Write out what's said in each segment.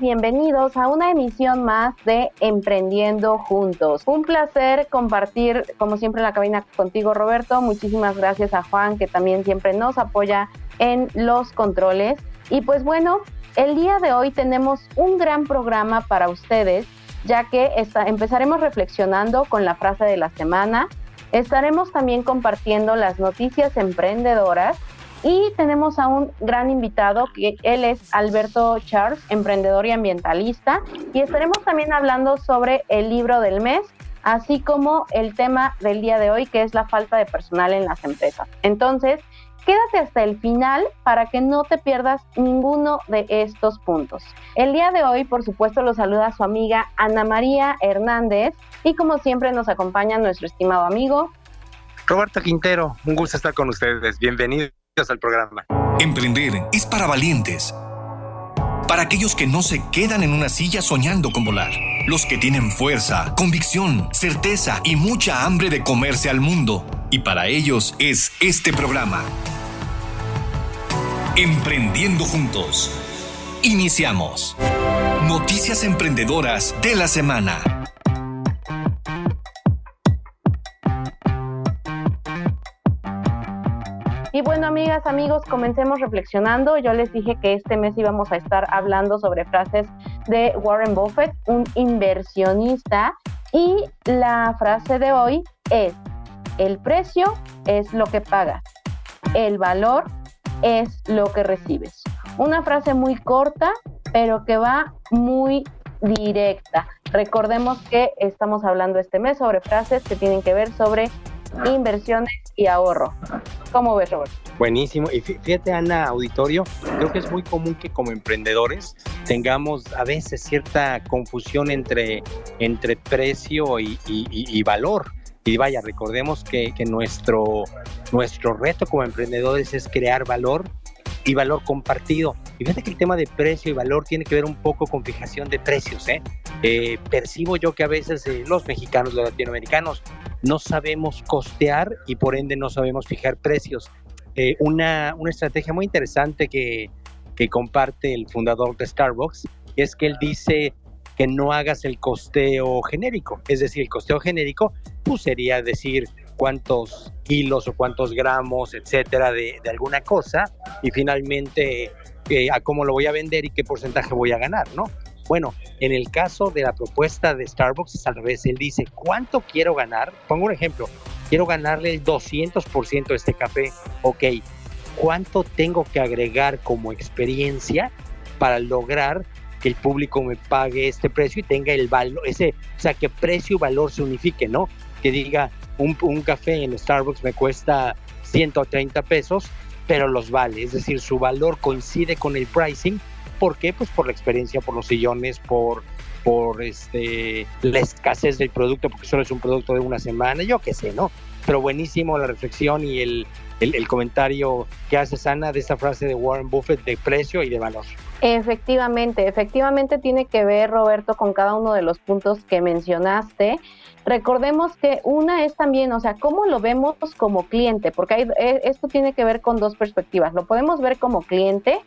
bienvenidos a una emisión más de Emprendiendo Juntos. Un placer compartir, como siempre, en la cabina contigo, Roberto. Muchísimas gracias a Juan, que también siempre nos apoya en los controles. Y pues bueno, el día de hoy tenemos un gran programa para ustedes, ya que empezaremos reflexionando con la frase de la semana. Estaremos también compartiendo las noticias emprendedoras y tenemos a un gran invitado, que él es Alberto Charles, emprendedor y ambientalista. Y estaremos también hablando sobre el libro del mes, así como el tema del día de hoy, que es la falta de personal en las empresas. Entonces, quédate hasta el final para que no te pierdas ninguno de estos puntos. El día de hoy, por supuesto, lo saluda su amiga Ana María Hernández y como siempre nos acompaña nuestro estimado amigo. Roberto Quintero, un gusto estar con ustedes. Bienvenido al programa. Emprender es para valientes. Para aquellos que no se quedan en una silla soñando con volar. Los que tienen fuerza, convicción, certeza y mucha hambre de comerse al mundo. Y para ellos es este programa. Emprendiendo juntos. Iniciamos. Noticias emprendedoras de la semana. Y bueno, amigas, amigos, comencemos reflexionando. Yo les dije que este mes íbamos a estar hablando sobre frases de Warren Buffett, un inversionista. Y la frase de hoy es, el precio es lo que pagas, el valor es lo que recibes. Una frase muy corta, pero que va muy directa. Recordemos que estamos hablando este mes sobre frases que tienen que ver sobre inversiones y ahorro. ¿Cómo ves, Robert? Buenísimo. Y fíjate, Ana, auditorio, creo que es muy común que como emprendedores tengamos a veces cierta confusión entre, entre precio y, valor. Y vaya, recordemos que, que, nuestro, nuestro reto como emprendedores es crear valor y valor compartido. Y fíjate que el tema de precio y valor tiene que ver un poco con fijación de precios. ¿eh? eh percibo yo que a veces eh, los mexicanos, los latinoamericanos, no sabemos costear y por ende no sabemos fijar precios. Eh, una, una, estrategia muy interesante que, que comparte el fundador de Starbucks es que él dice que no hagas el costeo genérico. Es decir, el costeo genérico pues sería decir cuántos kilos o cuántos gramos, etcétera, de, de alguna cosa y finalmente eh, a cómo lo voy a vender y qué porcentaje voy a ganar, ¿no? Bueno, en el caso de la propuesta de Starbucks es al revés. Él dice, ¿cuánto quiero ganar? Pongo un ejemplo. Quiero ganarle el 200% a este café. Ok, ¿cuánto tengo que agregar como experiencia para lograr que el público me pague este precio y tenga el valor, ese, o sea, que precio y valor se unifique, ¿no? Que diga, un, un café en Starbucks me cuesta 130 pesos, pero los vale, es decir, su valor coincide con el pricing ¿Por qué? Pues por la experiencia, por los sillones, por, por este, la escasez del producto, porque solo es un producto de una semana, yo qué sé, ¿no? Pero buenísimo la reflexión y el, el, comentario que hace Sana de esa frase de Warren Buffett de precio y de valor. Efectivamente, efectivamente tiene que ver, Roberto, con cada uno de los puntos que mencionaste. Recordemos que una es también, o sea, cómo lo vemos como cliente, porque hay, eh, esto tiene que ver con dos perspectivas. Lo podemos ver como cliente,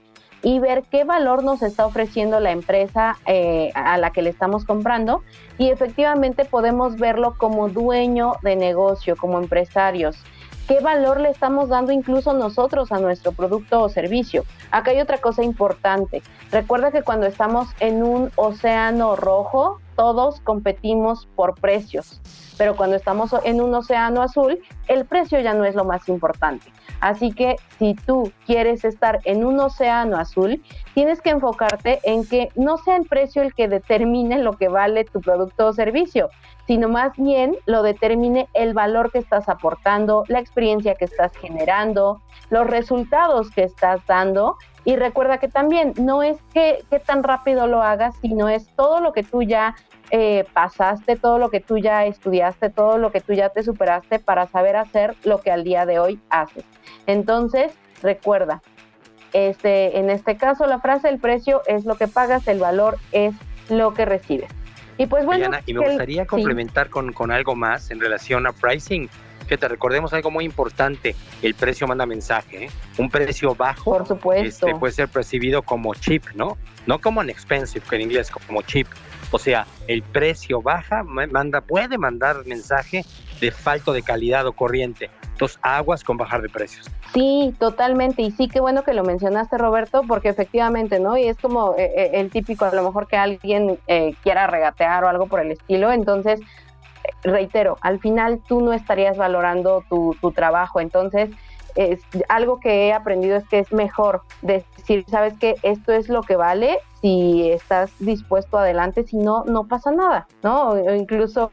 y ver qué valor nos está ofreciendo la empresa eh, a la que le estamos comprando y efectivamente podemos verlo como dueño de negocio, como empresarios. ¿Qué valor le estamos dando incluso nosotros a nuestro producto o servicio? Acá hay otra cosa importante. Recuerda que cuando estamos en un océano rojo, todos competimos por precios, pero cuando estamos en un océano azul, el precio ya no es lo más importante. Así que si tú quieres estar en un océano azul, tienes que enfocarte en que no sea el precio el que determine lo que vale tu producto o servicio, sino más bien lo determine el valor que estás aportando, la experiencia que estás generando, los resultados que estás dando. Y recuerda que también no es que, tan rápido lo hagas, sino es todo lo que tú ya eh, pasaste, todo lo que tú ya estudiaste, todo lo que tú ya te superaste para saber hacer lo que al día de hoy haces. Entonces, recuerda, este, en este caso la frase el precio es lo que pagas, el valor es lo que recibes. Y pues bueno, y me gustaría complementar con, con, algo más en relación a pricing. Recordemos algo muy importante, el precio manda mensaje, ¿eh? un precio bajo Por supuesto. Este, puede ser percibido como cheap, ¿no? No como an expensive, que en inglés como cheap. O sea, el precio baja, manda, puede mandar mensaje de falto de calidad o corriente. Entonces, aguas con bajar de precios. Sí, totalmente. Y sí, qué bueno que lo mencionaste, Roberto, porque efectivamente, ¿no? Y es como eh, eh, el típico, a lo mejor que alguien eh, quiera regatear o algo por el estilo. Entonces, reitero, al final tú no estarías valorando tu, trabajo. Entonces, es, algo que he aprendido es que es mejor decir, sabes que esto es lo que vale, si estás dispuesto adelante, si no, no pasa nada, ¿no? O incluso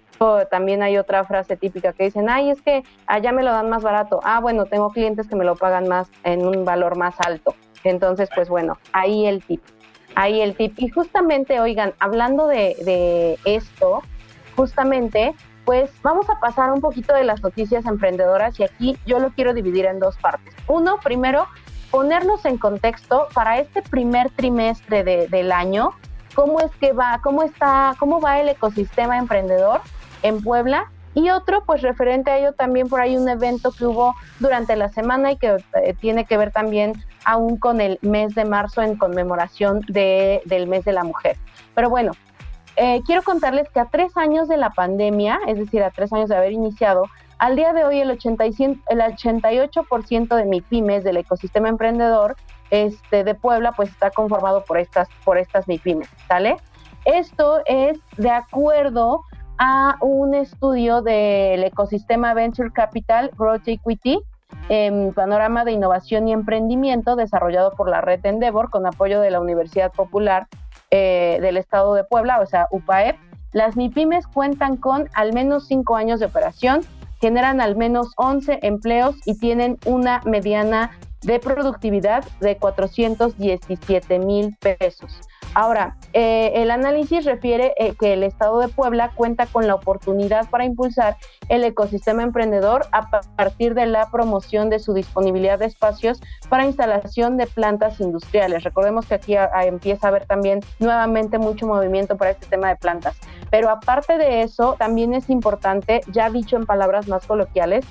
también hay otra frase típica que dicen, ay, es que allá me lo dan más barato. Ah, bueno, tengo clientes que me lo pagan más en un valor más alto. Entonces, pues bueno, ahí el tip. Ahí el tip. Y justamente, oigan, hablando de esto, justamente, pues vamos a pasar un poquito de las noticias emprendedoras y aquí yo lo quiero dividir en dos partes. Uno, primero, ponernos en contexto para este primer trimestre del año, cómo es que va, cómo está, cómo va el ecosistema emprendedor en Puebla. Y otro, pues referente a ello, también por ahí un evento que hubo durante la semana y que eh, tiene que ver también aún con el mes de marzo en conmemoración de, del mes de la mujer. Pero bueno, eh, quiero contarles que a tres años de la pandemia, es decir, a tres años de haber iniciado, al día de hoy, el, 85, el 88% de MIPIMES del ecosistema emprendedor este, de Puebla, pues está conformado por estas, por estas MIPIMES, ¿sale? Esto es de acuerdo a un estudio del ecosistema Venture Capital Growth Equity, en panorama de innovación y emprendimiento desarrollado por la red Endeavor con apoyo de la Universidad Popular eh, del Estado de Puebla, o sea, UPAEP. Las MIPIMES cuentan con al menos cinco años de operación generan al menos 11 empleos y tienen una mediana de productividad de 417 mil pesos. Ahora, eh, el análisis refiere eh, que el Estado de Puebla cuenta con la oportunidad para impulsar el ecosistema emprendedor a partir de la promoción de su disponibilidad de espacios para instalación de plantas industriales. Recordemos que aquí empieza a haber también nuevamente mucho movimiento para este tema de plantas. Pero aparte de eso, también es importante, ya dicho en palabras más coloquiales,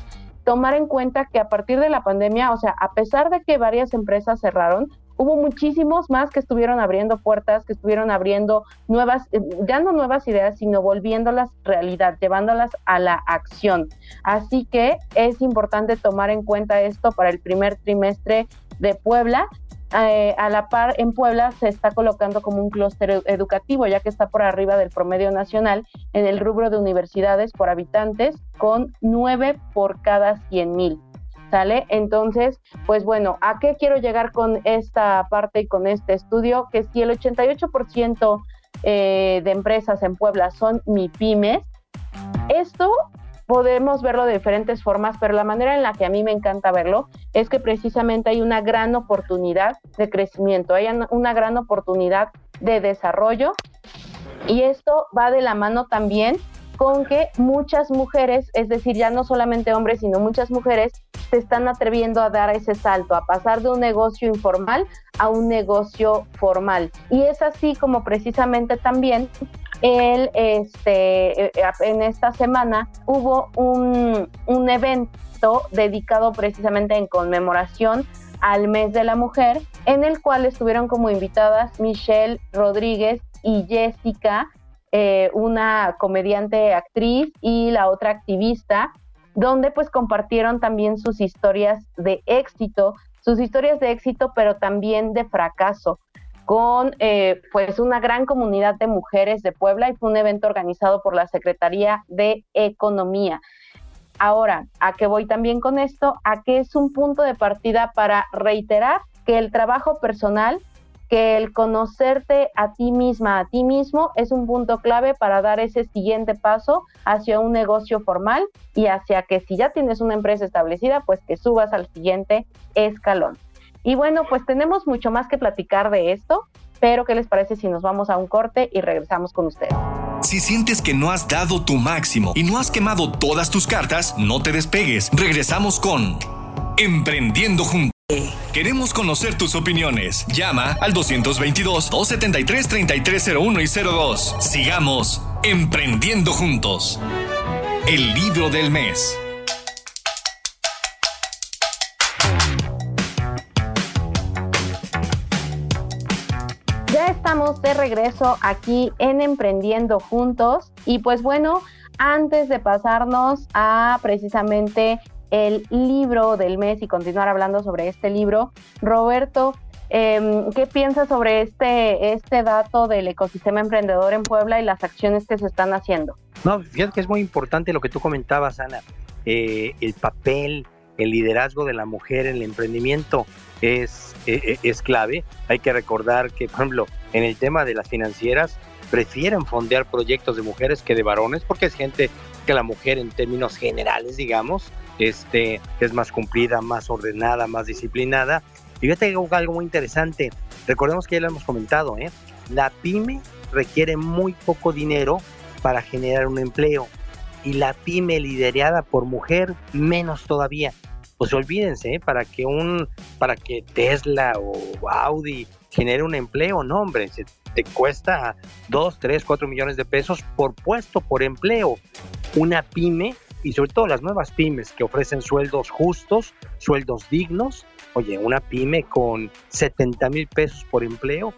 tomar en cuenta que a partir de la pandemia, o sea, a pesar de que varias empresas cerraron, hubo muchísimos más que estuvieron abriendo puertas, que estuvieron abriendo nuevas, eh, ya no nuevas ideas, sino volviéndolas realidad, llevándolas a la acción. Así que es importante tomar en cuenta esto para el primer trimestre de Puebla. Eh, a la par, en Puebla se está colocando como un clúster educativo, ya que está por arriba del promedio nacional en el rubro de universidades por habitantes, con nueve por cada 100 mil. ¿Sale? Entonces, pues bueno, ¿a qué quiero llegar con esta parte y con este estudio? Que si el 88% eh, de empresas en Puebla son MIPIMES, esto podemos verlo de diferentes formas, pero la manera en la que a mí me encanta verlo es que precisamente hay una gran oportunidad de crecimiento, hay una gran oportunidad de desarrollo y esto va de la mano también con que muchas mujeres, es decir, ya no solamente hombres, sino muchas mujeres, se están atreviendo a dar ese salto, a pasar de un negocio informal a un negocio formal. Y es así como precisamente también el, este, eh, en esta semana hubo un, un evento dedicado precisamente en conmemoración al mes de la mujer, en el cual estuvieron como invitadas Michelle Rodríguez y Jessica eh, una comediante actriz y la otra activista, donde pues compartieron también sus historias de éxito, sus historias de éxito, pero también de fracaso con eh, pues una gran comunidad de mujeres de Puebla y fue un evento organizado por la Secretaría de Economía. Ahora, ¿a qué voy también con esto? A que es un punto de partida para reiterar que el trabajo personal que el conocerte a ti misma, a ti mismo, es un punto clave para dar ese siguiente paso hacia un negocio formal y hacia que si ya tienes una empresa establecida, pues que subas al siguiente escalón. Y bueno, pues tenemos mucho más que platicar de esto, pero ¿qué les parece si nos vamos a un corte y regresamos con ustedes? Si sientes que no has dado tu máximo y no has quemado todas tus cartas, no te despegues. Regresamos con Emprendiendo Juntos. Queremos conocer tus opiniones. Llama al 222-273-3301 y 02. Sigamos emprendiendo juntos. El libro del mes. Ya estamos de regreso aquí en Emprendiendo Juntos y pues bueno, antes de pasarnos a precisamente el libro del mes y continuar hablando sobre este libro, Roberto, em, ¿qué piensas sobre este, este dato del ecosistema emprendedor en Puebla y las acciones que se están haciendo? No, fíjate que es muy importante lo que tú comentabas, Ana, eh, el papel, el liderazgo de la mujer en el emprendimiento es, e, e, es clave. Hay que recordar que, por ejemplo, en el tema de las financieras, prefieren fondear proyectos de mujeres que de varones, porque es gente que la mujer en términos generales, digamos, este, es más cumplida, más ordenada, más disciplinada. Y yo tengo algo muy interesante. Recordemos que ya lo hemos comentado, ¿eh? la pyme requiere muy poco dinero para generar un empleo y la pyme liderada por mujer menos todavía pues olvídense, ¿eh? para que un, para que Tesla o Audi genere un empleo, no hombre, se, te cuesta 2, 3, 4 millones de pesos por puesto, por empleo. Una pyme y sobre todo las nuevas pymes que ofrecen sueldos justos, sueldos dignos. Oye, una pyme con 70 mil pesos por empleo,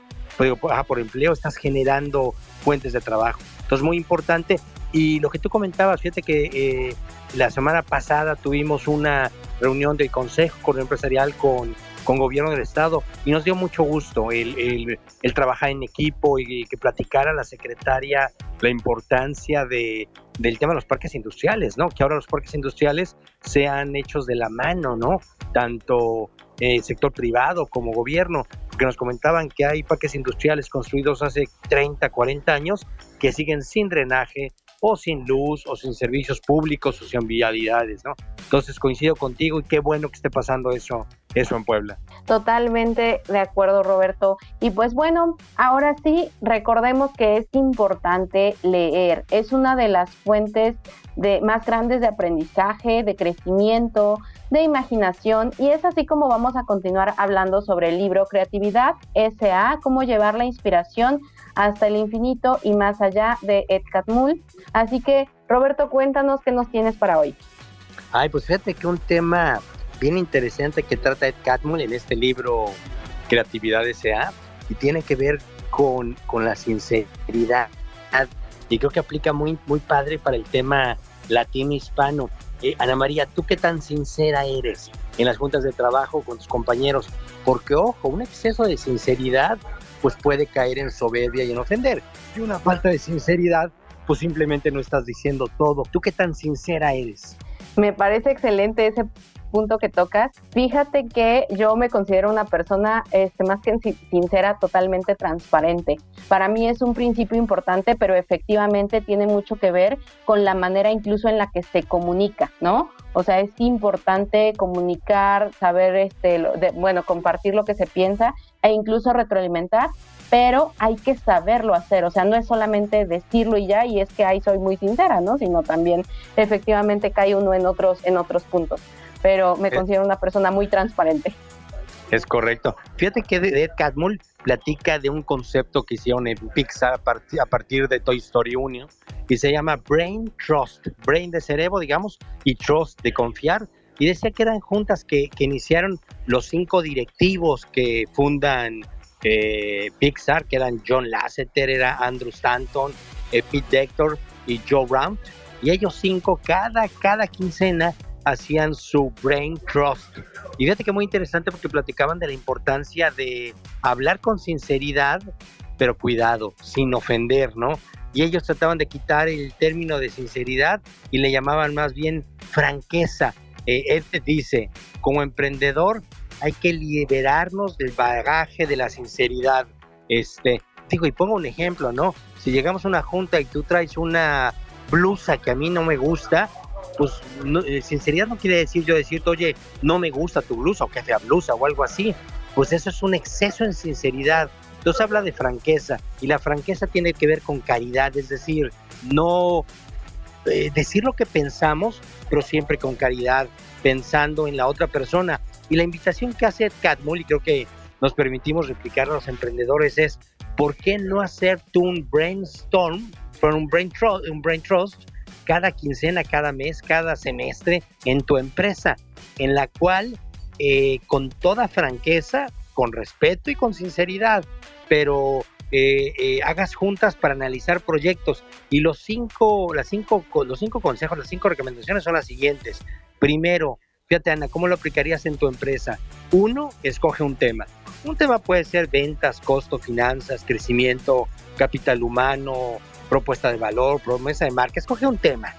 ah, por empleo estás generando fuentes de trabajo. Entonces, muy importante. Y lo que tú comentabas, fíjate que eh, la semana pasada tuvimos una reunión del Consejo Empresarial con, con Gobierno del Estado y nos dio mucho gusto el, el, trabajar en equipo y, que platicara la secretaria la importancia de, del tema de los parques industriales, ¿no? Que ahora los parques industriales sean hechos de la mano, ¿no? Tanto eh, sector privado como gobierno, porque nos comentaban que hay parques industriales construidos hace 30, 40 años que siguen sin drenaje, o sin luz o sin servicios públicos o sin vialidades, ¿no? Entonces coincido contigo y qué bueno que esté pasando eso, eso en Puebla. Totalmente de acuerdo, Roberto. Y pues bueno, ahora sí, recordemos que es importante leer. Es una de las fuentes de, más grandes de aprendizaje, de crecimiento, de imaginación y es así como vamos a continuar hablando sobre el libro Creatividad SA, cómo llevar la inspiración hasta el infinito y más allá de Ed Catmull. Así que, Roberto, cuéntanos qué nos tienes para hoy. Ay, pues fíjate que un tema bien interesante que trata Ed Catmull en este libro Creatividad S.A. y tiene que ver con, con la sinceridad. Y creo que aplica muy, muy padre para el tema latino hispano. Eh, Ana María, ¿tú qué tan sincera eres en las juntas de trabajo con tus compañeros? Porque, ojo, un exceso de sinceridad pues puede caer en soberbia y en ofender. Y una falta de sinceridad, pues simplemente no estás diciendo todo. ¿Tú qué tan sincera eres? Me parece excelente ese punto que tocas. Fíjate que yo me considero una persona este, más que sincera, totalmente transparente. Para mí es un principio importante, pero efectivamente tiene mucho que ver con la manera incluso en la que se comunica, ¿no? O sea, es importante comunicar, saber, este, bueno, compartir lo que se piensa e incluso retroalimentar, pero hay que saberlo hacer, o sea, no es solamente decirlo y ya, y es que ahí soy muy sincera, ¿no? Sino también efectivamente cae uno en otros, en otros puntos pero me considero una persona muy transparente. Es correcto. Fíjate que Ed Catmull platica de un concepto que hicieron en Pixar a partir de Toy Story 1 y se llama Brain Trust. Brain de cerebro, digamos, y Trust de confiar. Y decía que eran juntas que, iniciaron los cinco directivos que fundan eh, Pixar, que eran John Lasseter, era Andrew Stanton, eh, Pete Dector y Joe Ramp. Y ellos cinco, cada, cada quincena, hacían su brain trust. Y fíjate que muy interesante porque platicaban de la importancia de hablar con sinceridad, pero cuidado, sin ofender, ¿no? Y ellos trataban de quitar el término de sinceridad y le llamaban más bien franqueza. Eh, dice, como emprendedor hay que liberarnos del bagaje de la sinceridad. Este, digo, y pongo un ejemplo, ¿no? Si llegamos a una junta y tú traes una blusa que a mí no me gusta, pues eh, sinceridad no quiere decir yo decirte, oye, no me gusta tu blusa o que fea blusa o algo así. Pues eso es un exceso en sinceridad. Entonces habla de franqueza y la franqueza tiene que ver con caridad, es decir, no eh, decir lo que pensamos, pero siempre con caridad, pensando en la otra persona. Y la invitación que hace Ed Catmull, y creo que nos permitimos replicar a los emprendedores, es ¿por qué no hacer tú un brainstorm, un brain, un brain trust cada quincena, cada mes, cada semestre en tu empresa, en la cual eh, con toda franqueza, con respeto y con sinceridad, pero eh, eh, hagas juntas para analizar proyectos. Y los cinco, las cinco, los cinco consejos, las cinco recomendaciones son las siguientes. Primero, fíjate Ana, ¿cómo lo aplicarías en tu empresa? Uno, escoge un tema. Un tema puede ser ventas, costo, finanzas, crecimiento, capital humano, propuesta de valor, promesa de marca. Escoge un tema.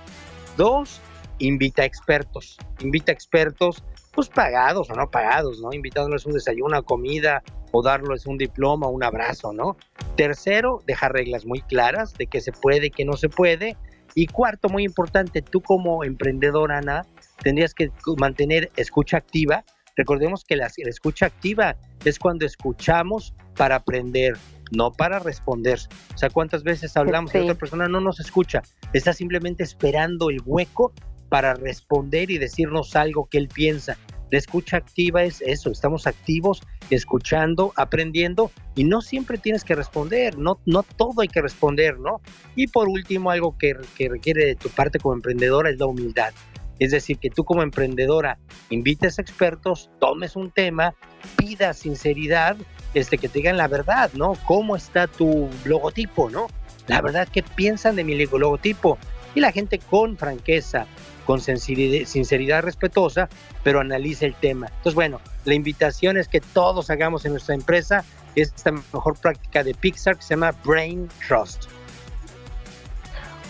Dos, invita a expertos. Invita a expertos, pues pagados o no pagados, ¿no? Invitándoles un desayuno, una comida o darles un diploma, un abrazo, ¿no? Tercero, dejar reglas muy claras de qué se puede qué no se puede. Y cuarto, muy importante, tú como emprendedora, Ana, tendrías que mantener escucha activa. Recordemos que la, escucha activa es cuando escuchamos para aprender, no para responder. O sea, ¿cuántas veces hablamos y otra persona no nos escucha? Está simplemente esperando el hueco para responder y decirnos algo que él piensa. La escucha activa es eso, estamos activos, escuchando, aprendiendo y no siempre tienes que responder, no, no todo hay que responder, ¿no? Y por último, algo que, que requiere de tu parte como emprendedora es la humildad. Es decir, que tú como emprendedora invites expertos, tomes un tema, pidas sinceridad, este, que te digan la verdad, ¿no? ¿Cómo está tu logotipo, ¿no? La verdad, ¿qué piensan de mi logotipo? Y la gente con franqueza, con sinceridad, respetuosa, pero analice el tema. Entonces, bueno, la invitación es que todos hagamos en nuestra empresa esta mejor práctica de Pixar que se llama Brain Trust.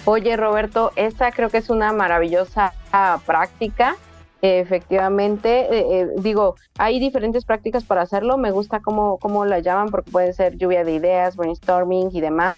Oye, Roberto, esta creo que es una maravillosa práctica Efectivamente, eh, eh, digo, hay diferentes prácticas para hacerlo. Me gusta cómo, cómo la llaman porque puede ser lluvia de ideas, brainstorming y demás.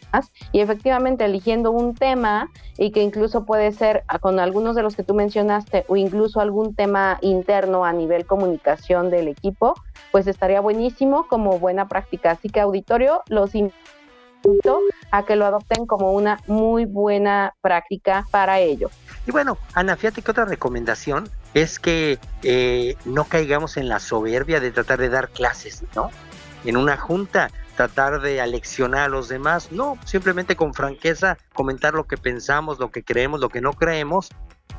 Y efectivamente, eligiendo un tema y que incluso puede ser ah, con algunos de los que tú mencionaste o incluso algún tema interno a nivel comunicación del equipo, pues estaría buenísimo como buena práctica. Así que auditorio, los invito a que lo adopten como una muy buena práctica para ello. Y bueno, Ana, fíjate que otra recomendación es que eh, no caigamos en la soberbia de tratar de dar clases, ¿no? En una junta, tratar de aleccionar a los demás, no, simplemente con franqueza comentar lo que pensamos, lo que creemos, lo que no creemos,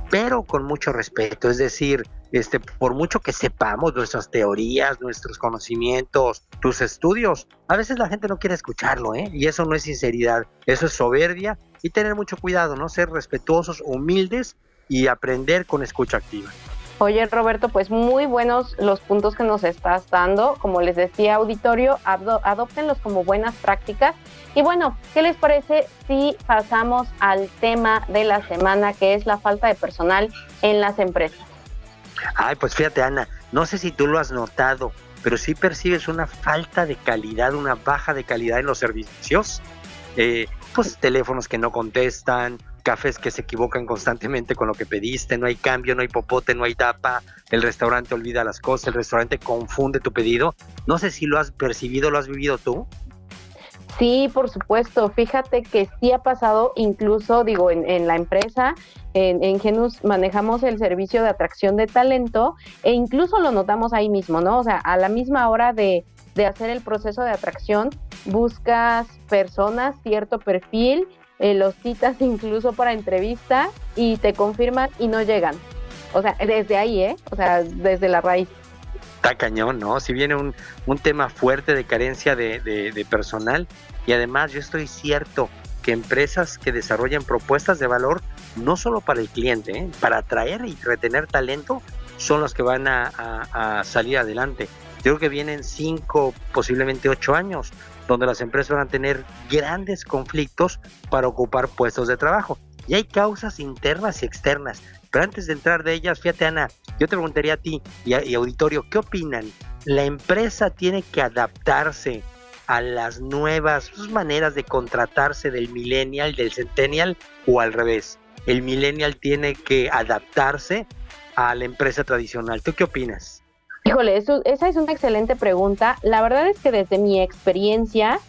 pero con mucho respeto, es decir, este, por mucho que sepamos nuestras teorías, nuestros conocimientos, tus estudios, a veces la gente no quiere escucharlo, ¿eh? Y eso no es sinceridad, eso es soberbia y tener mucho cuidado, ¿no? Ser respetuosos, humildes y aprender con escucha activa. Oye Roberto, pues muy buenos los puntos que nos estás dando. Como les decía auditorio, adoptenlos como buenas prácticas. Y bueno, ¿qué les parece si pasamos al tema de la semana, que es la falta de personal en las empresas? Ay, pues fíjate Ana, no sé si tú lo has notado, pero sí percibes una falta de calidad, una baja de calidad en los servicios. Eh, pues teléfonos que no contestan, cafés que se equivocan constantemente con lo que pediste, no hay cambio, no hay popote, no hay tapa, el restaurante olvida las cosas, el restaurante confunde tu pedido. No sé si lo has percibido, lo has vivido tú. Sí, por supuesto. Fíjate que sí ha pasado, incluso, digo, en, la empresa, en, en, Genus manejamos el servicio de atracción de talento e incluso lo notamos ahí mismo, ¿no? O sea, a la misma hora de, de hacer el proceso de atracción, buscas personas, cierto perfil, eh, los citas incluso para entrevista y te confirman y no llegan. O sea, desde ahí, ¿eh? O sea, desde la raíz. Está cañón, ¿no? Si viene un, un tema fuerte de carencia de, de, personal y además yo estoy cierto que empresas que desarrollan propuestas de valor no solo para el cliente, ¿eh? para atraer y retener talento, son los que van a, a, a salir adelante. Yo creo que vienen cinco, posiblemente ocho años donde las empresas van a tener grandes conflictos para ocupar puestos de trabajo. Y hay causas internas y externas. Pero antes de entrar de ellas, fíjate Ana, yo te preguntaría a ti y, auditorio, ¿qué opinan? ¿La empresa tiene que adaptarse a las nuevas maneras de contratarse del millennial, del centennial o al revés? ¿El millennial tiene que adaptarse a la empresa tradicional? ¿Tú qué opinas? Híjole, esa es una excelente pregunta. La verdad es que desde mi experiencia,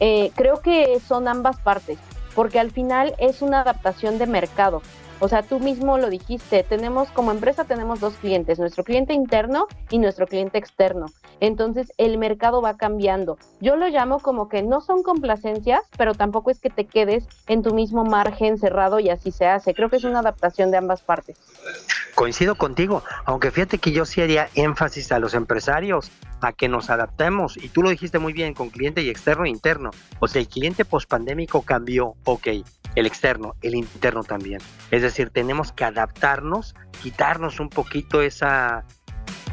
eh, creo que son ambas partes, porque al final es una adaptación de mercado. O sea, tú mismo lo dijiste, tenemos como empresa tenemos dos clientes, nuestro cliente interno y nuestro cliente externo. Entonces, el mercado va cambiando. Yo lo llamo como que no son complacencias, pero tampoco es que te quedes en tu mismo margen cerrado y así se hace. Creo que es una adaptación de ambas partes. Coincido contigo, aunque fíjate que yo sí haría énfasis a los empresarios a que nos adaptemos. Y tú lo dijiste muy bien con cliente y externo e interno. O sea, el cliente pospandémico cambió, ok, el externo, el interno también. Es decir, tenemos que adaptarnos, quitarnos un poquito esa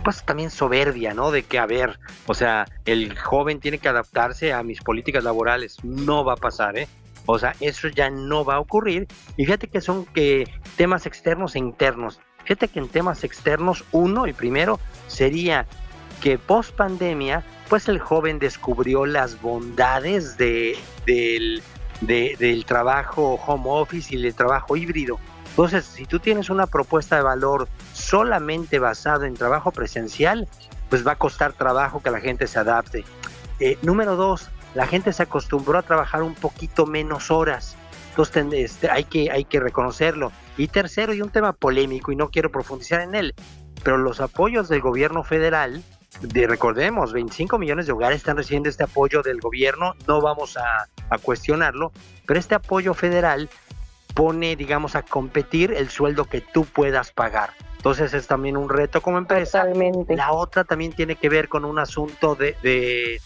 pues también soberbia, ¿no? De que, a ver, o sea, el joven tiene que adaptarse a mis políticas laborales. No va a pasar, ¿eh? O sea, eso ya no va a ocurrir. Y fíjate que son que temas externos e internos. Fíjate que en temas externos, uno, el primero, sería que post pandemia, pues el joven descubrió las bondades de, del, del trabajo home office y del trabajo híbrido. Entonces, si tú tienes una propuesta de valor solamente basado en trabajo presencial, pues va a costar trabajo que la gente se adapte. Eh, número dos, la gente se acostumbró a trabajar un poquito menos horas. Entonces este, hay, que, hay que reconocerlo. Y tercero, y un tema polémico, y no quiero profundizar en él, pero los apoyos del gobierno federal, de, recordemos, 25 millones de hogares están recibiendo este apoyo del gobierno, no vamos a, a cuestionarlo, pero este apoyo federal pone, digamos, a competir el sueldo que tú puedas pagar. Entonces es también un reto como empresa. La otra también tiene que ver con un asunto de, de,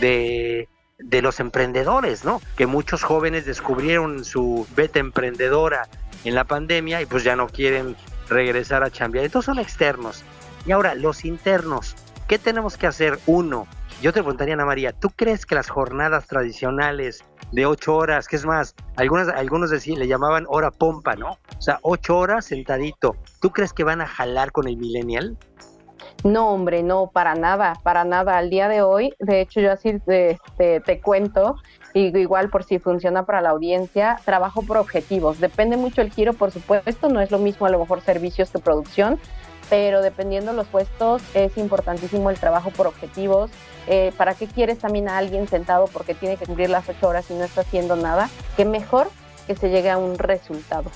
de, de, los emprendedores, ¿no? Que muchos jóvenes descubrieron su beta emprendedora en la pandemia y pues ya no quieren regresar a chambear. Entonces son externos. Y ahora, los internos, ¿qué tenemos que hacer? Uno, yo te preguntaría, Ana María, ¿tú crees que las jornadas tradicionales de ocho horas, que es más, algunas, algunos decían, le llamaban hora pompa, ¿no? O sea, ocho horas sentadito. ¿Tú crees que van a jalar con el millennial? No, hombre, no, para nada, para nada. Al día de hoy, de hecho, yo así te, te, cuento, y igual por si funciona para la audiencia, trabajo por objetivos. Depende mucho el giro, por supuesto, no es lo mismo a lo mejor servicios que producción, pero dependiendo los puestos es importantísimo el trabajo por objetivos. Eh, ¿Para qué quieres también a alguien sentado porque tiene que cumplir las ocho horas y no está haciendo nada? Que mejor que se llegue a un resultado.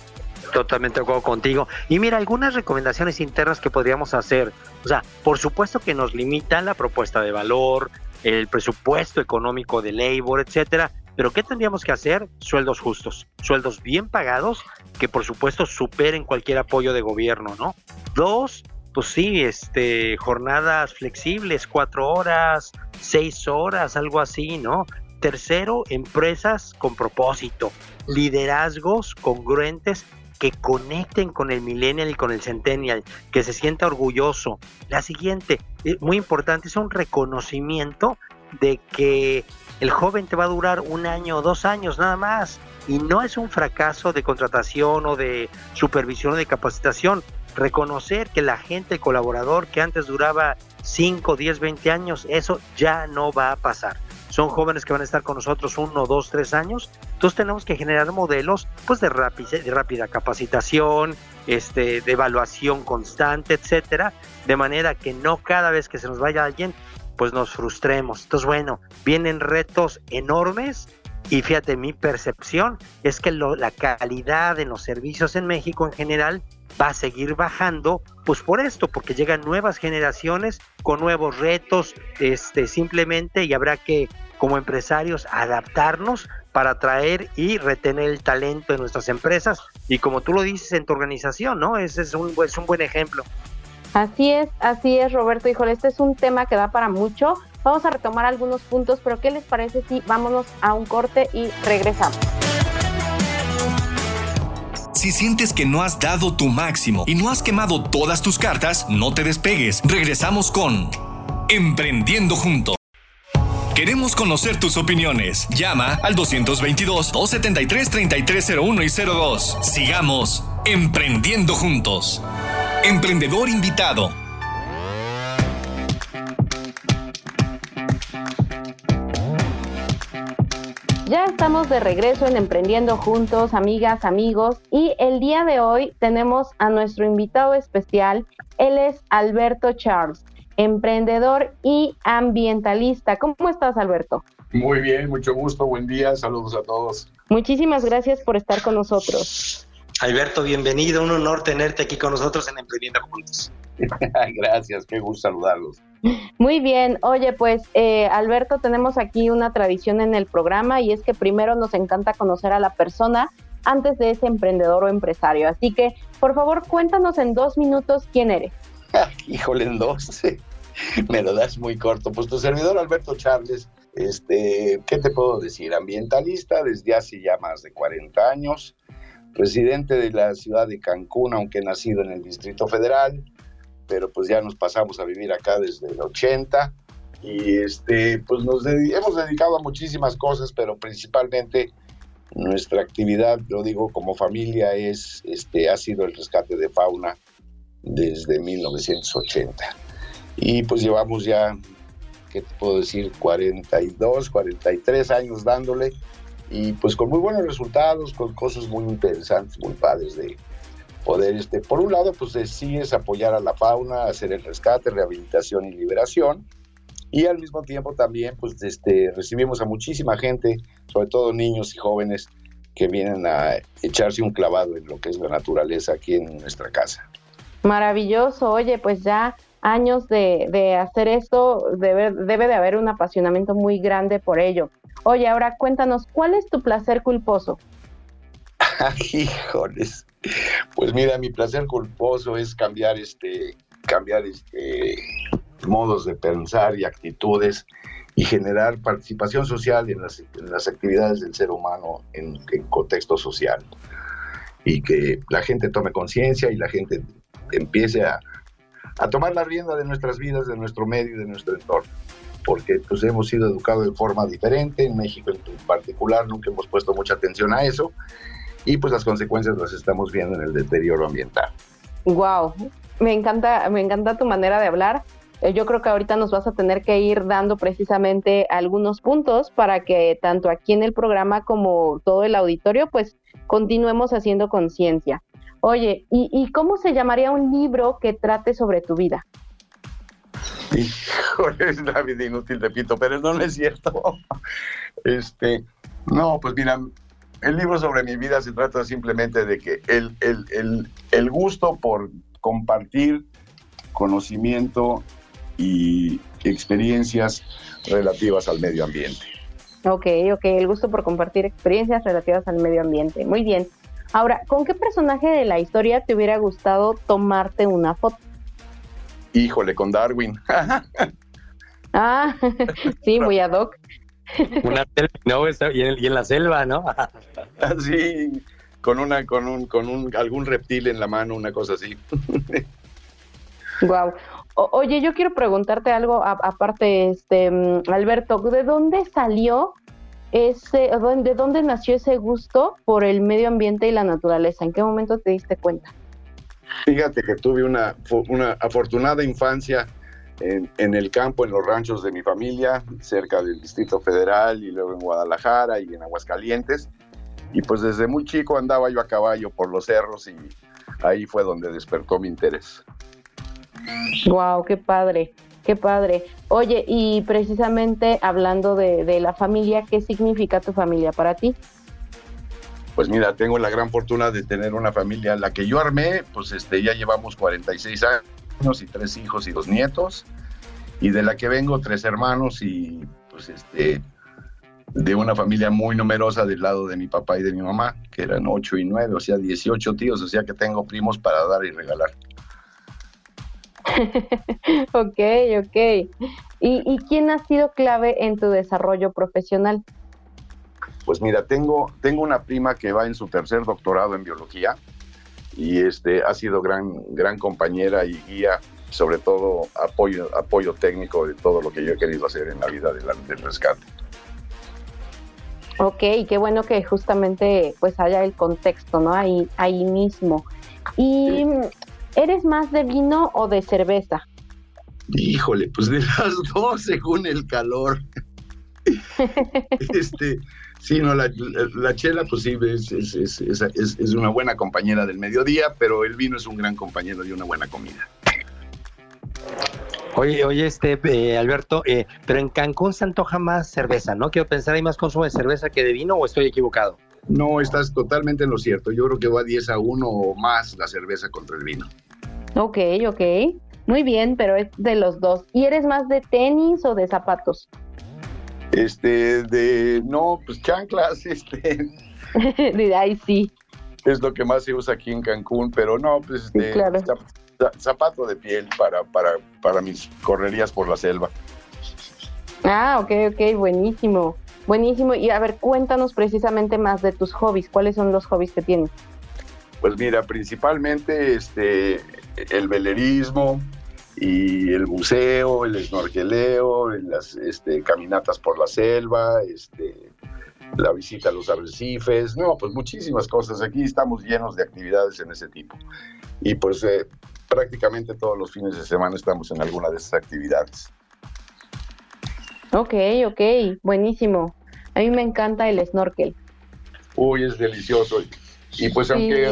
Totalmente de acuerdo contigo. Y mira, algunas recomendaciones internas que podríamos hacer. O sea, por supuesto que nos limita la propuesta de valor, el presupuesto económico de labor, etcétera. Pero ¿qué tendríamos que hacer? Sueldos justos, sueldos bien pagados que por supuesto superen cualquier apoyo de gobierno, ¿no? Dos, pues sí, este, jornadas flexibles, cuatro horas, seis horas, algo así, ¿no? Tercero, empresas con propósito, liderazgos congruentes que conecten con el millennial y con el centennial, que se sienta orgulloso. La siguiente, eh, muy importante, es un reconocimiento de que el joven te va a durar un año o dos años nada más. Y no es un fracaso de contratación o de supervisión o de capacitación. Reconocer que la gente, colaborador que antes duraba 5, 10, 20 años, eso ya no va a pasar. Son jóvenes que van a estar con nosotros uno, dos, tres años. Entonces tenemos que generar modelos pues de rápida, de rápida capacitación, este, de evaluación constante, etcétera, de manera que no cada vez que se nos vaya alguien pues nos frustremos. Entonces, bueno, vienen retos enormes y fíjate, mi percepción es que la calidad de los servicios en México en general va a seguir bajando, pues por esto, porque llegan nuevas generaciones con nuevos retos, este, simplemente, y habrá que, como empresarios, adaptarnos para atraer y retener el talento de nuestras empresas. Y como tú lo dices en tu organización, ¿no? Ese es es un buen ejemplo. Así es, así es, Roberto. Híjole, este es un tema que da para mucho. Vamos a retomar algunos puntos, pero ¿qué les parece si vámonos a un corte y regresamos? Si sientes que no has dado tu máximo y no has quemado todas tus cartas, no te despegues. Regresamos con Emprendiendo Juntos. Queremos conocer tus opiniones. Llama al 222-273-3301 y 02. Sigamos emprendiendo juntos. Emprendedor invitado. Ya estamos de regreso en Emprendiendo Juntos, amigas, amigos, y el día de hoy tenemos a nuestro invitado especial. Él es Alberto Charles, emprendedor y ambientalista. ¿Cómo estás, Alberto? Muy bien, mucho gusto, buen día, saludos a todos. Muchísimas gracias por estar con nosotros. Alberto, bienvenido, un honor tenerte aquí con nosotros en Emprendiendo Juntos. Gracias, qué gusto saludarlos. Muy bien, oye, pues eh, Alberto, tenemos aquí una tradición en el programa y es que primero nos encanta conocer a la persona antes de ese emprendedor o empresario. Así que, por favor, cuéntanos en dos minutos quién eres. Híjole, en dos. me lo das muy corto. Pues tu servidor Alberto Charles, este, ¿qué te puedo decir? Ambientalista desde hace ya más de 40 años, residente de la ciudad de Cancún, aunque nacido en el Distrito Federal, pero pues ya nos pasamos a vivir acá desde el 80 y este, pues nos hemos dedicado a muchísimas cosas, pero principalmente nuestra actividad, lo digo como familia, es, este, ha sido el rescate de fauna desde 1980. Y pues llevamos ya, ¿qué te puedo decir? 42, 43 años dándole y pues con muy buenos resultados, con cosas muy interesantes, muy padres de poder, este, por un lado, pues sí es apoyar a la fauna, hacer el rescate, rehabilitación y liberación, y al mismo tiempo también pues este, recibimos a muchísima gente, sobre todo niños y jóvenes que vienen a echarse un clavado en lo que es la naturaleza aquí en nuestra casa. Maravilloso, oye, pues ya años de, de hacer esto, debe, debe de haber un apasionamiento muy grande por ello. Oye, ahora cuéntanos, ¿cuál es tu placer culposo? Híjoles, pues mira, mi placer culposo es cambiar este, cambiar este modos de pensar y actitudes y generar participación social en las, en las actividades del ser humano en, contexto social. Y que la gente tome conciencia y la gente empiece a, a, tomar la rienda de nuestras vidas, de nuestro medio y de nuestro entorno. Porque pues hemos sido educados de forma diferente, en México en particular nunca hemos puesto mucha atención a eso y pues las consecuencias las estamos viendo en el deterioro ambiental. Wow, me encanta, me encanta tu manera de hablar. Eh, yo creo que ahorita nos vas a tener que ir dando precisamente algunos puntos para que tanto aquí en el programa como todo el auditorio, pues continuemos haciendo conciencia. Oye, ¿y, cómo se llamaría un libro que trate sobre tu vida? Híjole, es la vida inútil, repito, pero no, no es cierto. Este, no, pues mira, el libro sobre mi vida se trata simplemente de que el, el, el, el gusto por compartir conocimiento y experiencias relativas al medio ambiente. Ok, ok, el gusto por compartir experiencias relativas al medio ambiente. Muy bien. Ahora, ¿con qué personaje de la historia te hubiera gustado tomarte una foto? Híjole, con Darwin. ah, sí, muy ad hoc. Una no, y en, y en la selva, ¿no? sí, con una, con un, con un, algún reptil en la mano, una cosa así. Wow oye, yo quiero preguntarte algo aparte, este, mm, Alberto, ¿de dónde salió ese, de dónde nació ese gusto por el medio ambiente y la naturaleza? ¿En qué momento te diste cuenta? Fíjate que tuve una, una afortunada infancia en, el campo, en los ranchos de mi familia, cerca del Distrito Federal y luego en Guadalajara y en Aguascalientes. Y pues desde muy chico andaba yo a caballo por los cerros y ahí fue donde despertó mi interés. Wow, qué padre, qué padre. Oye, y precisamente hablando de, la familia, ¿qué significa tu familia para ti? Pues mira, tengo la gran fortuna de tener una familia, la que yo armé, pues este, ya llevamos 46 años y tres hijos y dos nietos, y de la que vengo tres hermanos y pues este, de una familia muy numerosa del lado de mi papá y de mi mamá, que eran ocho y nueve, o sea, 18 tíos, o sea que tengo primos para dar y regalar. ok, ok. ¿Y, quién ha sido clave en tu desarrollo profesional? Pues mira, tengo, tengo una prima que va en su tercer doctorado en biología y este, ha sido gran, gran compañera y guía, sobre todo apoyo, apoyo técnico de todo lo que yo he querido hacer en la vida del, del rescate. Ok, qué bueno que justamente pues haya el contexto, ¿no? Ahí, ahí mismo. Y ¿Eres más de vino o de cerveza? Híjole, pues de las dos según el calor. este, sí, no, la, chela, pues sí, es, es, es, una buena compañera del mediodía, pero el vino es un gran compañero de una buena comida. Oye, oye, este, eh, Alberto, eh, pero en Cancún se antoja más cerveza, ¿no? Quiero pensar, ¿hay más consumo de cerveza que de vino o estoy equivocado? No, estás totalmente en lo cierto. Yo creo que va 10 a 1 o más la cerveza contra el vino. Ok, ok. Muy bien, pero es de los dos. ¿Y eres más de tenis o de zapatos? Este, de, no, pues chanclas, este. de ahí sí. Es lo que más se usa aquí en Cancún, pero no, pues este, zapato de piel para, para, para mis correrías por la selva. Ah, ok, ok, buenísimo. Buenísimo. Y a ver, cuéntanos precisamente más de tus hobbies. ¿Cuáles son los hobbies que tienes? Pues mira, principalmente este, el velerismo y el buceo, el snorkeleo, las este, caminatas por la selva, este, la visita a los arrecifes, no, pues muchísimas cosas. Aquí estamos llenos de actividades en ese tipo. Y pues eh, prácticamente todos los fines de semana estamos en alguna de esas actividades. Ok, ok, buenísimo. A mí me encanta el snorkel. Uy, es delicioso. Y pues aunque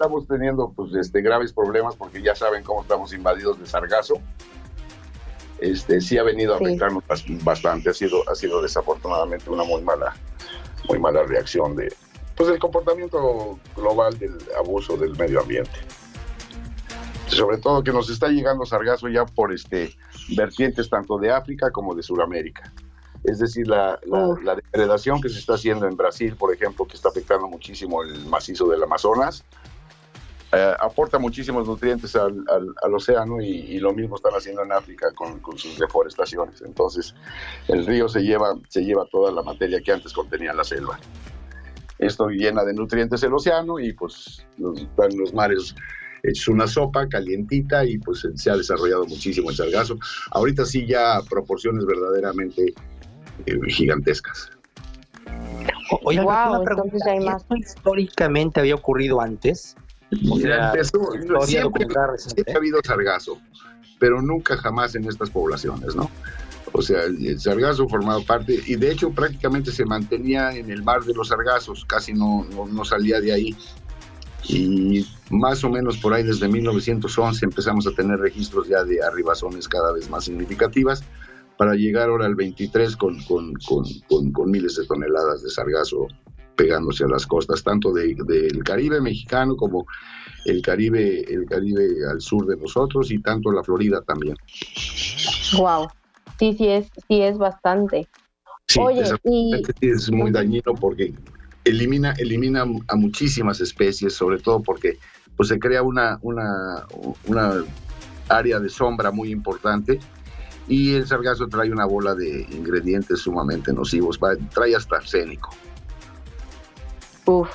estamos teniendo pues este graves problemas porque ya saben cómo estamos invadidos de sargazo, este sí ha venido a afectarnos bastante, ha sido ha sido desafortunadamente una muy mala muy mala reacción de pues el comportamiento global del abuso del medio ambiente. Sobre todo que nos está llegando sargazo ya por este vertientes tanto de África como de Sudamérica. Es decir, la, depredación que se está haciendo en Brasil, por ejemplo, que está afectando muchísimo el macizo del Amazonas, eh, aporta muchísimos nutrientes al, océano y, lo mismo están haciendo en África con, sus deforestaciones. Entonces, el río se lleva, se lleva toda la materia que antes contenía la selva. Esto llena de nutrientes el océano y pues los, los mares es una sopa calientita y pues se ha desarrollado muchísimo el sargazo. Ahorita sí ya proporciones verdaderamente eh, gigantescas. Oye, una pregunta, ¿esto históricamente había ocurrido antes? O sea, siempre, ha habido sargazo, pero nunca jamás en estas poblaciones, ¿no? O sea, el sargazo formaba parte, y de hecho prácticamente se mantenía en el mar de los sargazos, casi no, no salía de ahí. Y más o menos por ahí desde 1911 empezamos a tener registros ya de arribazones cada vez más significativas para llegar ahora al 23 con, con, con, con miles de toneladas de sargazo pegándose a las costas, tanto del Caribe mexicano como el Caribe, el Caribe al sur de nosotros y tanto la Florida también. Wow, sí, sí es, sí es bastante. Oye, y... es muy dañino porque elimina, elimina a muchísimas especies, sobre todo porque pues, se crea una, una, una área de sombra muy importante y el sargazo trae una bola de ingredientes sumamente nocivos, trae hasta arsénico. Uf.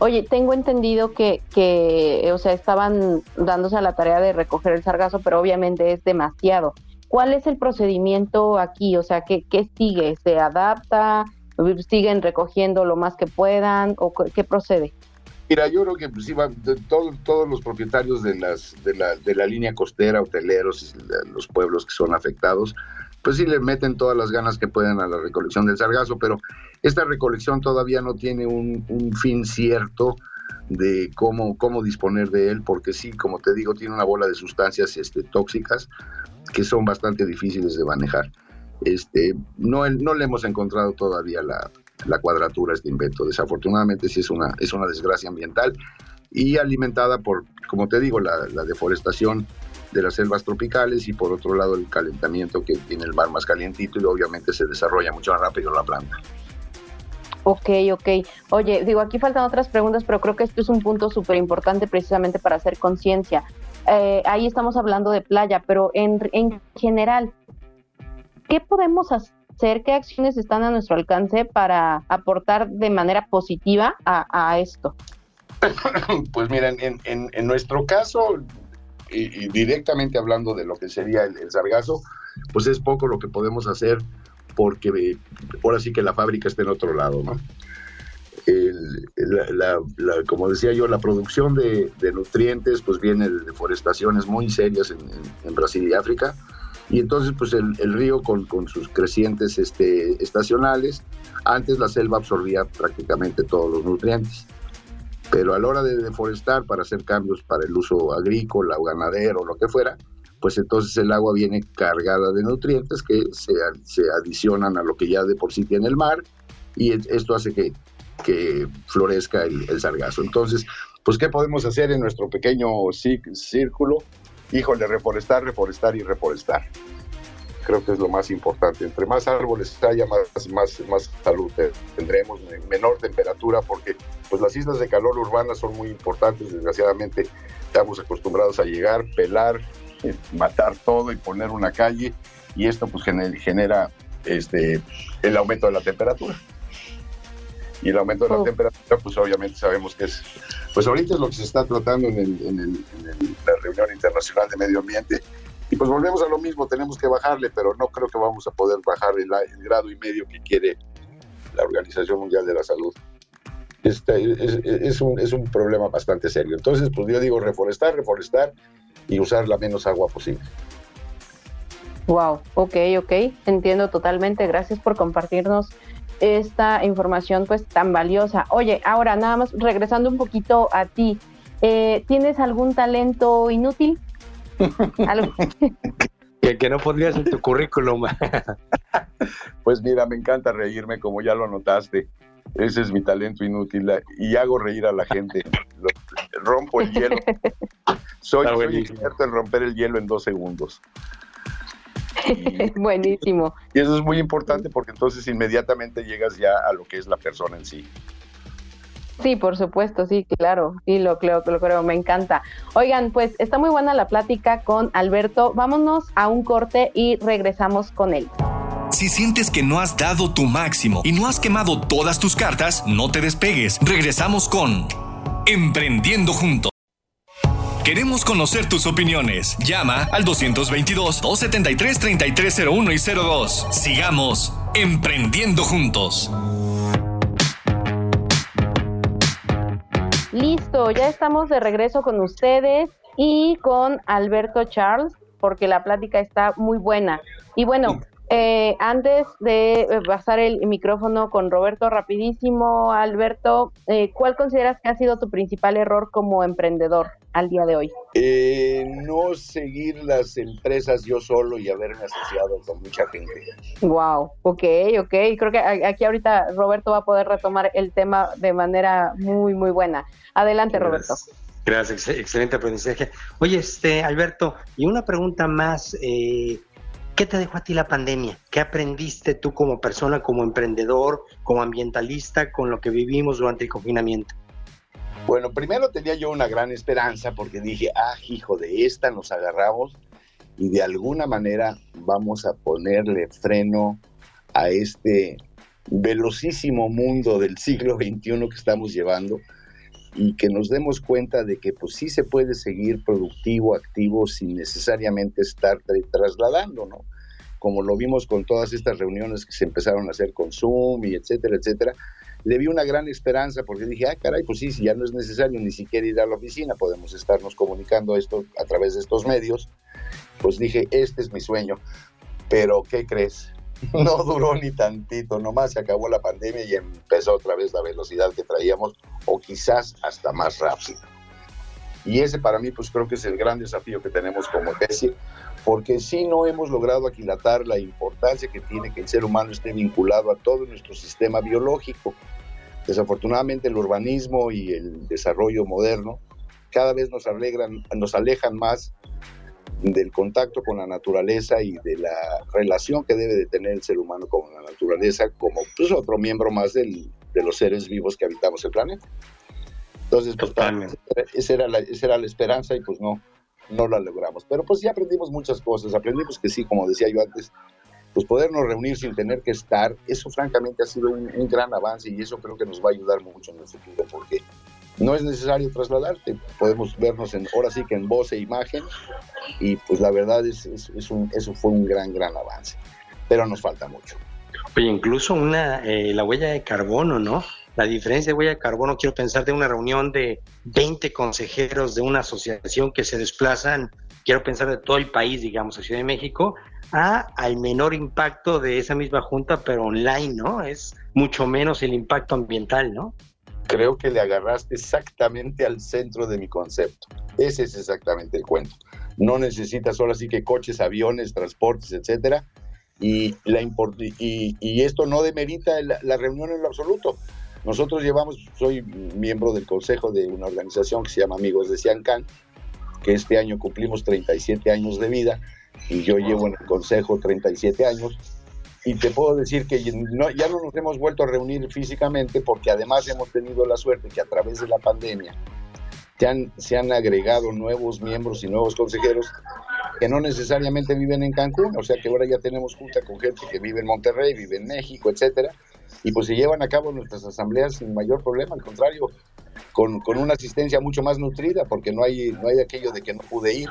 Oye, tengo entendido que, que, o sea, estaban dándose a la tarea de recoger el sargazo, pero obviamente es demasiado. ¿Cuál es el procedimiento aquí? O sea, ¿qué, qué sigue? ¿Se adapta? siguen recogiendo lo más que puedan o qué procede? Mira, yo creo que pues, todos los propietarios de, las, de, la, de la línea costera, hoteleros, los pueblos que son afectados, pues sí le meten todas las ganas que pueden a la recolección del sargazo, pero esta recolección todavía no tiene un, un fin cierto de cómo, cómo disponer de él, porque sí, como te digo, tiene una bola de sustancias este, tóxicas que son bastante difíciles de manejar. Este, no, no le hemos encontrado todavía la, cuadratura a este invento. Desafortunadamente sí es una, es una desgracia ambiental y alimentada por, como te digo, la, deforestación de las selvas tropicales y por otro lado el calentamiento que tiene el mar más calientito y obviamente se desarrolla mucho más rápido la planta. Ok, ok. Oye, digo, aquí faltan otras preguntas, pero creo que esto es un punto súper importante precisamente para hacer conciencia. Eh, ahí estamos hablando de playa, pero en, en general, ¿qué podemos hacer? ¿Qué acciones están a nuestro alcance para aportar de manera positiva a, esto? Pues miren, en, nuestro caso, y, directamente hablando de lo que sería el, sargazo, pues es poco lo que podemos hacer porque ahora sí que la fábrica está en otro lado, ¿no? como decía yo, la producción de, nutrientes pues viene de deforestaciones muy serias en Brasil y África, y entonces pues el, río con, sus crecientes este, estacionales, antes la selva absorbía prácticamente todos los nutrientes, pero a la hora de deforestar para hacer cambios para el uso agrícola o ganadero o lo que fuera, pues entonces el agua viene cargada de nutrientes que se, se adicionan a lo que ya de por sí tiene el mar y esto hace que, que florezca el, el sargazo. Entonces, pues ¿qué podemos hacer en nuestro pequeño círculo? híjole, reforestar, reforestar y reforestar. Creo que es lo más importante. Entre más árboles haya, más, más, más salud tendremos, menor temperatura, porque pues las islas de calor urbanas son muy importantes. Desgraciadamente Estamos acostumbrados a llegar, pelar, eh, matar todo y poner una calle y esto pues genera este, el aumento de la temperatura. Y el aumento de la temperatura pues obviamente sabemos que es, pues ahorita es lo que se está tratando en, en la reunión internacional de medio ambiente y pues volvemos a lo mismo, tenemos que bajarle, pero no creo que vamos a poder bajar el, grado y medio que quiere la Organización Mundial de la Salud. Este, es, un, es un problema bastante serio. Entonces, pues yo digo reforestar, reforestar y usar la menos agua posible. Wow, ok, ok, entiendo totalmente. Gracias por compartirnos esta información pues tan valiosa. Oye, ahora nada más regresando un poquito a ti, eh, ¿tienes algún talento inútil? que, no pondrías en tu currículum. pues mira, me encanta reírme, como ya lo notaste. Ese es mi talento inútil y hago reír a la gente. rompo el hielo. Soy, experto en romper el hielo en dos segundos. Buenísimo. Y eso es muy importante porque entonces inmediatamente llegas ya a lo que es la persona en sí. Sí, por supuesto, sí, claro, sí, lo creo, lo creo, me encanta. Oigan, pues está muy buena la plática con Alberto. Vámonos a un corte y regresamos con él. Si sientes que no has dado tu máximo y no has quemado todas tus cartas, no te despegues. Regresamos con Emprendiendo Juntos. Queremos conocer tus opiniones. Llama al 222-273-3301 y 02. Sigamos emprendiendo juntos. Listo, ya estamos de regreso con ustedes y con Alberto Charles, porque la plática está muy buena. Y bueno, eh, antes de eh, pasar el micrófono con Roberto rapidísimo, Alberto, eh, ¿cuál consideras que ha sido tu principal error como emprendedor al día de hoy? no seguir las empresas yo solo y haberme asociado con mucha gente. Wow, ok, ok. Creo que aquí ahorita Roberto va a poder retomar el tema de manera muy, muy buena. Adelante, Roberto. Gracias, excelente aprendizaje. Oye, este, Alberto, y una pregunta más. Eh, ¿Qué te dejó a ti la pandemia? ¿Qué aprendiste tú como persona, como emprendedor, como ambientalista con lo que vivimos durante el confinamiento? Bueno, primero tenía yo una gran esperanza porque dije, ah, hijo, de esta nos agarramos y de alguna manera vamos a ponerle freno a este velocísimo mundo del siglo XXI que estamos llevando y que nos demos cuenta de que pues sí se puede seguir productivo, activo, sin necesariamente estar trasladando, ¿no? Como lo vimos con todas estas reuniones que se empezaron a hacer con Zoom y etcétera, etcétera, le vi una gran esperanza porque dije, ah, caray, pues sí, si ya no es necesario ni siquiera ir a la oficina, podemos estarnos comunicando esto a través de estos medios, pues dije, este es mi sueño. Pero, ¿qué crees? no duró ni tantito, nomás se acabó la pandemia y empezó otra vez la velocidad que traíamos, o quizás hasta más rápido. Y ese para mí, pues creo que es el gran desafío que tenemos como especie, porque si no hemos logrado aquilatar la importancia que tiene que el ser humano esté vinculado a todo nuestro sistema biológico. Desafortunadamente el urbanismo y el desarrollo moderno cada vez nos, alegran, nos alejan más del contacto con la naturaleza y de la relación que debe de tener el ser humano con la naturaleza como pues, otro miembro más del, de los seres vivos que habitamos el planeta. Entonces, pues, esa, era la, esa era la esperanza y pues no, no la logramos. Pero pues ya aprendimos muchas cosas, aprendimos que sí, como decía yo antes, pues podernos reunir sin tener que estar, eso francamente ha sido un, un gran avance y eso creo que nos va a ayudar mucho en el futuro porque no es necesario trasladarte, podemos vernos en, ahora sí que en voz e imagen, y pues la verdad es, un, eso fue un gran, gran avance, pero nos falta mucho. Oye, incluso una, eh, la huella de carbono, ¿no? La diferencia de huella de carbono, quiero pensar de una reunión de 20 consejeros de una asociación que se desplazan, quiero pensar de todo el país, digamos, a Ciudad de México, a al menor impacto de esa misma junta, pero online, ¿no? Es mucho menos el impacto ambiental, ¿no? Creo que le agarraste exactamente al centro de mi concepto. Ese es exactamente el cuento. No necesitas solo así que coches, aviones, transportes, etcétera. Y, esto no demerita la, la, reunión en lo absoluto. Nosotros llevamos, soy miembro del consejo de una organización que se llama Amigos de Ciancán, que este año cumplimos 37 años de vida y yo llevo en el consejo 37 años y te puedo decir que ya no nos hemos vuelto a reunir físicamente porque además hemos tenido la suerte que a través de la pandemia se han, se han agregado nuevos miembros y nuevos consejeros que no necesariamente viven en Cancún, o sea que ahora ya tenemos junta con gente que vive en Monterrey, vive en México, etcétera, y pues se llevan a cabo nuestras asambleas sin mayor problema, al contrario, con, con una asistencia mucho más nutrida, porque no hay, no hay aquello de que no pude ir.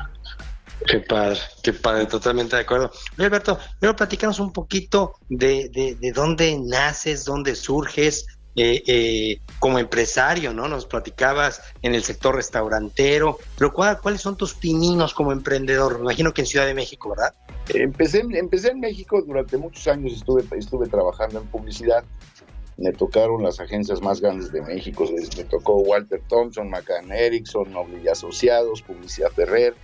Qué padre, qué padre, totalmente de acuerdo. Alberto, pero platícanos un poquito de, de, de dónde naces, dónde surges, eh, eh, como empresario, ¿no? Nos platicabas en el sector restaurantero, pero ¿cuáles son tus pininos como emprendedor? Me imagino que en Ciudad de México, ¿verdad? Empecé, empecé en México, durante muchos años estuve, estuve trabajando en publicidad, me tocaron las agencias más grandes de México, me tocó Walter Thompson, McCann Erickson, Noble y Asociados, Publicidad Ferrer,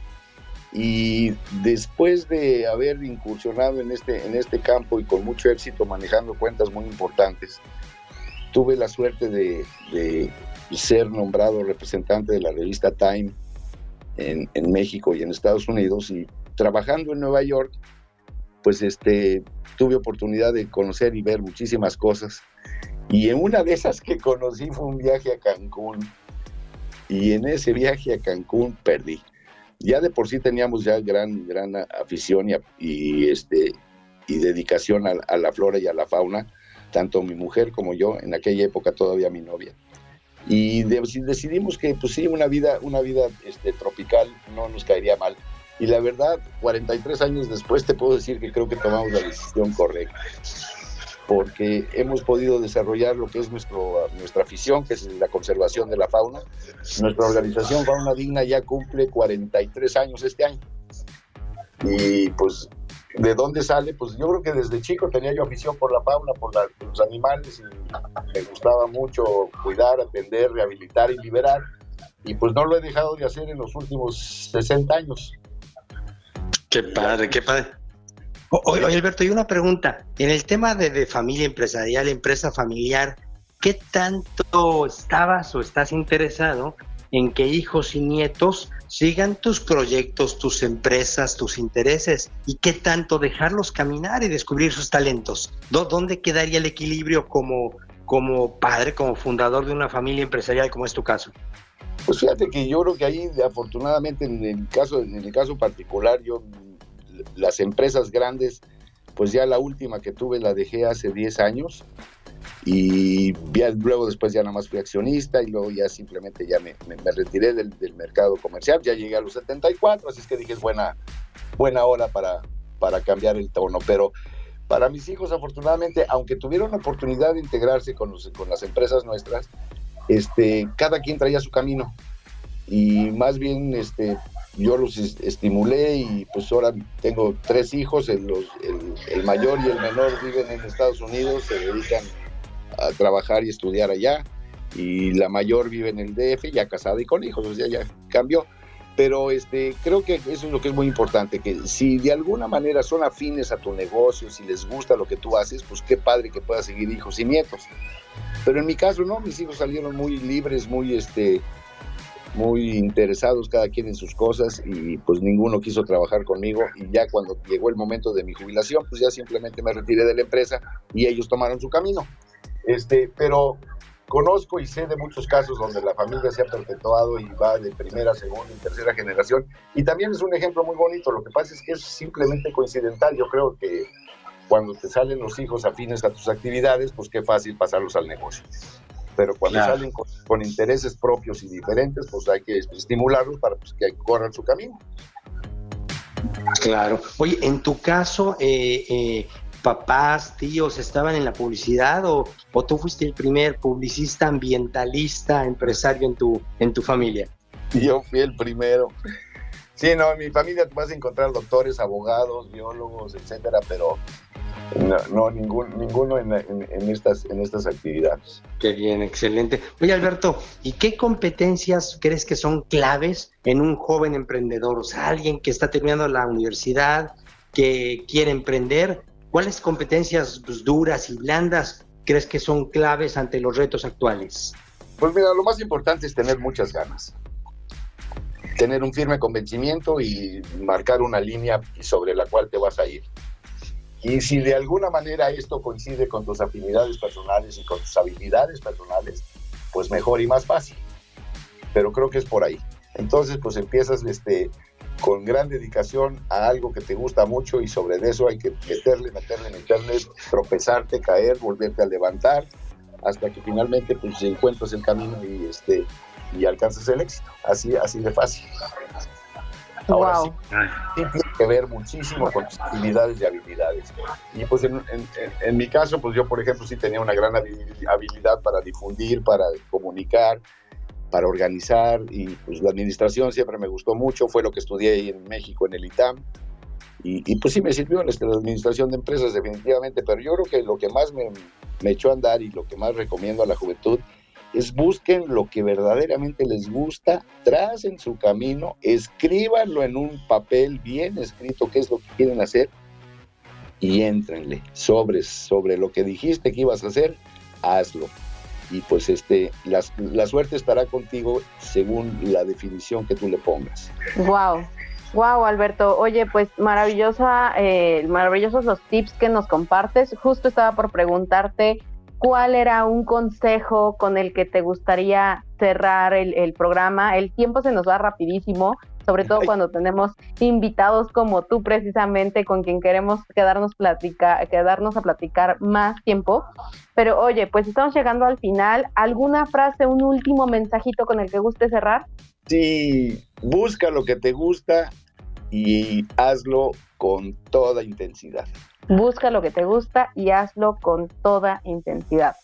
y después de haber incursionado en este, en este campo y con mucho éxito manejando cuentas muy importantes, tuve la suerte de, ser nombrado representante de la revista Time en, México y en Estados Unidos y trabajando en Nueva York, pues este, tuve oportunidad de conocer y ver muchísimas cosas. Y en una de esas que conocí fue un viaje a Cancún. Y en ese viaje a Cancún perdí. Ya de por sí teníamos ya gran, gran afición y, este, y dedicación a la flora y a la fauna tanto mi mujer como yo, en aquella época todavía mi novia. Y decidimos que, pues sí, una vida, una vida este, tropical no nos caería mal. Y la verdad, 43 años después te puedo decir que creo que tomamos la decisión correcta, porque hemos podido desarrollar lo que es nuestro, nuestra afición, que es la conservación de la fauna. Nuestra organización Fauna Digna ya cumple 43 años este año. Y pues ¿De dónde sale? Pues yo creo que desde chico tenía yo afición por la fauna, por, los animales, y me gustaba mucho cuidar, atender, rehabilitar y liberar. Y pues no lo he dejado de hacer en los últimos 60 años. Qué padre, qué padre. Oye, Alberto, hay una pregunta. En el tema de, de familia empresarial, empresa familiar, ¿qué tanto estabas o estás interesado en que hijos y nietos sigan tus proyectos, tus empresas, tus intereses y qué tanto dejarlos caminar y descubrir sus talentos. ¿Dónde quedaría el equilibrio como, como padre, como fundador de una familia empresarial como es tu caso? Pues fíjate que yo creo que ahí afortunadamente en el caso, en el caso particular, yo las empresas grandes, pues ya la última que tuve la dejé hace 10 años y luego después ya nada más fui accionista y luego ya simplemente ya me, retiré del, mercado comercial, ya llegué a los 74, así es que dije es buena, buena hora para, para cambiar el tono, pero para mis hijos afortunadamente, aunque tuvieron la oportunidad de integrarse con, con las empresas nuestras, este, cada quien traía su camino y más bien este, yo los estimulé y pues ahora tengo tres hijos, el, el mayor y el menor viven en Estados Unidos, se dedican a trabajar y estudiar allá. Y la mayor vive en el DF, ya casada y con hijos, o sea, ya cambió. Pero este, creo que eso es lo que es muy importante, que si de alguna manera son afines a tu negocio, si les gusta lo que tú haces, pues qué padre que puedas seguir hijos y nietos. Pero en mi caso no, mis hijos salieron muy libres, muy este, muy interesados cada quien en sus cosas y pues ninguno quiso trabajar conmigo y ya cuando llegó el momento de mi jubilación pues ya simplemente me retiré de la empresa y ellos tomaron su camino. Este, pero conozco y sé de muchos casos donde la familia se ha perpetuado y va de primera, segunda y tercera generación. Y también es un ejemplo muy bonito. Lo que pasa es que es simplemente coincidental. Yo creo que cuando te salen los hijos afines a tus actividades, pues qué fácil pasarlos al negocio. Pero cuando salen con, intereses propios y diferentes, pues hay que estimularlos para pues, que corran su camino. Claro. Oye, en tu caso, eh, eh, papás, tíos estaban en la publicidad o, o, tú fuiste el primer publicista, ambientalista, empresario en tu, en tu familia? Yo fui el primero. Sí, no, en mi familia vas a encontrar doctores, abogados, biólogos, etcétera, pero no, ningún, ninguno en, en, estas, en estas actividades. Qué bien, excelente. Oye, Alberto, ¿y qué competencias crees que son claves en un joven emprendedor? O sea, alguien que está terminando la universidad, que quiere emprender, ¿Cuáles competencias pues, duras y blandas crees que son claves ante los retos actuales? Pues mira, lo más importante es tener muchas ganas. Tener un firme convencimiento y marcar una línea sobre la cual te vas a ir. Y si de alguna manera esto coincide con tus afinidades personales y con tus habilidades personales, pues mejor y más fácil. pero creo que es por ahí. Entonces, pues empiezas este, con gran dedicación a algo que te gusta mucho y sobre eso hay que meterle, meterle, meterle, tropezarte, caer, volverte a levantar, hasta que finalmente pues encuentras el camino y este y alcanzas el éxito. Así, así de fácil. Ahora sí, tiene que ver muchísimo con tus actividades y habilidades. Y pues en, en, mi caso, pues yo por ejemplo sí tenía una gran habilidad para difundir, para comunicar, para organizar y pues la administración siempre me gustó mucho, fue lo que estudié en México en el ITAM. Y, pues sí me sirvió la administración de empresas definitivamente, pero yo creo que lo que más me, me echó a andar y lo que más recomiendo a la juventud es busquen lo que verdaderamente les gusta, tracen su camino, escríbanlo en un papel bien escrito qué es lo que quieren hacer y éntrenle sobre, sobre lo que dijiste que ibas a hacer, hazlo y pues este la, la suerte estará contigo según la definición que tú le pongas. Wow. Wow, Alberto. Oye, pues maravillosa, eh, maravillosos los tips que nos compartes. Justo estaba por preguntarte cuál era un consejo con el que te gustaría cerrar el, el programa. El tiempo se nos va rapidísimo, sobre todo cuando tenemos invitados como tú precisamente con quien queremos quedarnos, quedarnos a platicar más tiempo. Pero oye, pues estamos llegando al final. ¿Alguna frase, un último mensajito con el que guste cerrar? Sí, busca lo que te gusta y hazlo con toda intensidad. Busca lo que te gusta y hazlo con toda intensidad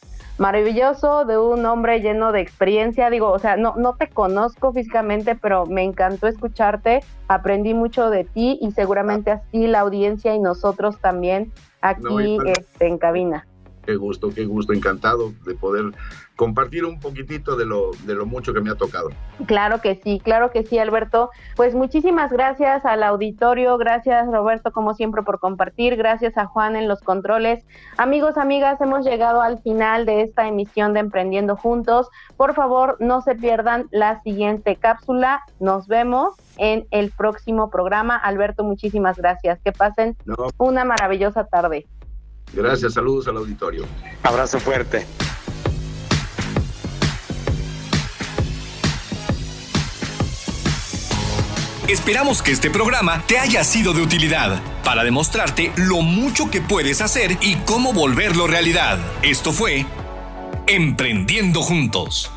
maravilloso de un hombre lleno de experiencia. Digo, o sea, no, no te conozco físicamente, pero me encantó escucharte, aprendí mucho de ti y seguramente así la audiencia y nosotros también aquí este, en cabina. Qué gusto, qué gusto, encantado de poder compartir un poquitito de lo, de lo mucho que me ha tocado. Claro que sí, claro que sí, Alberto. Pues muchísimas gracias al auditorio, gracias Roberto como siempre por compartir, gracias a Juan en los controles. Amigos, amigas, hemos llegado al final de esta emisión de Emprendiendo Juntos. Por favor, no se pierdan la siguiente cápsula. Nos vemos en el próximo programa. Alberto, muchísimas gracias. Que pasen una maravillosa tarde. Gracias, saludos al auditorio. Abrazo fuerte. Esperamos que este programa te haya sido de utilidad para demostrarte lo mucho que puedes hacer y cómo volverlo realidad. Esto fue Emprendiendo Juntos.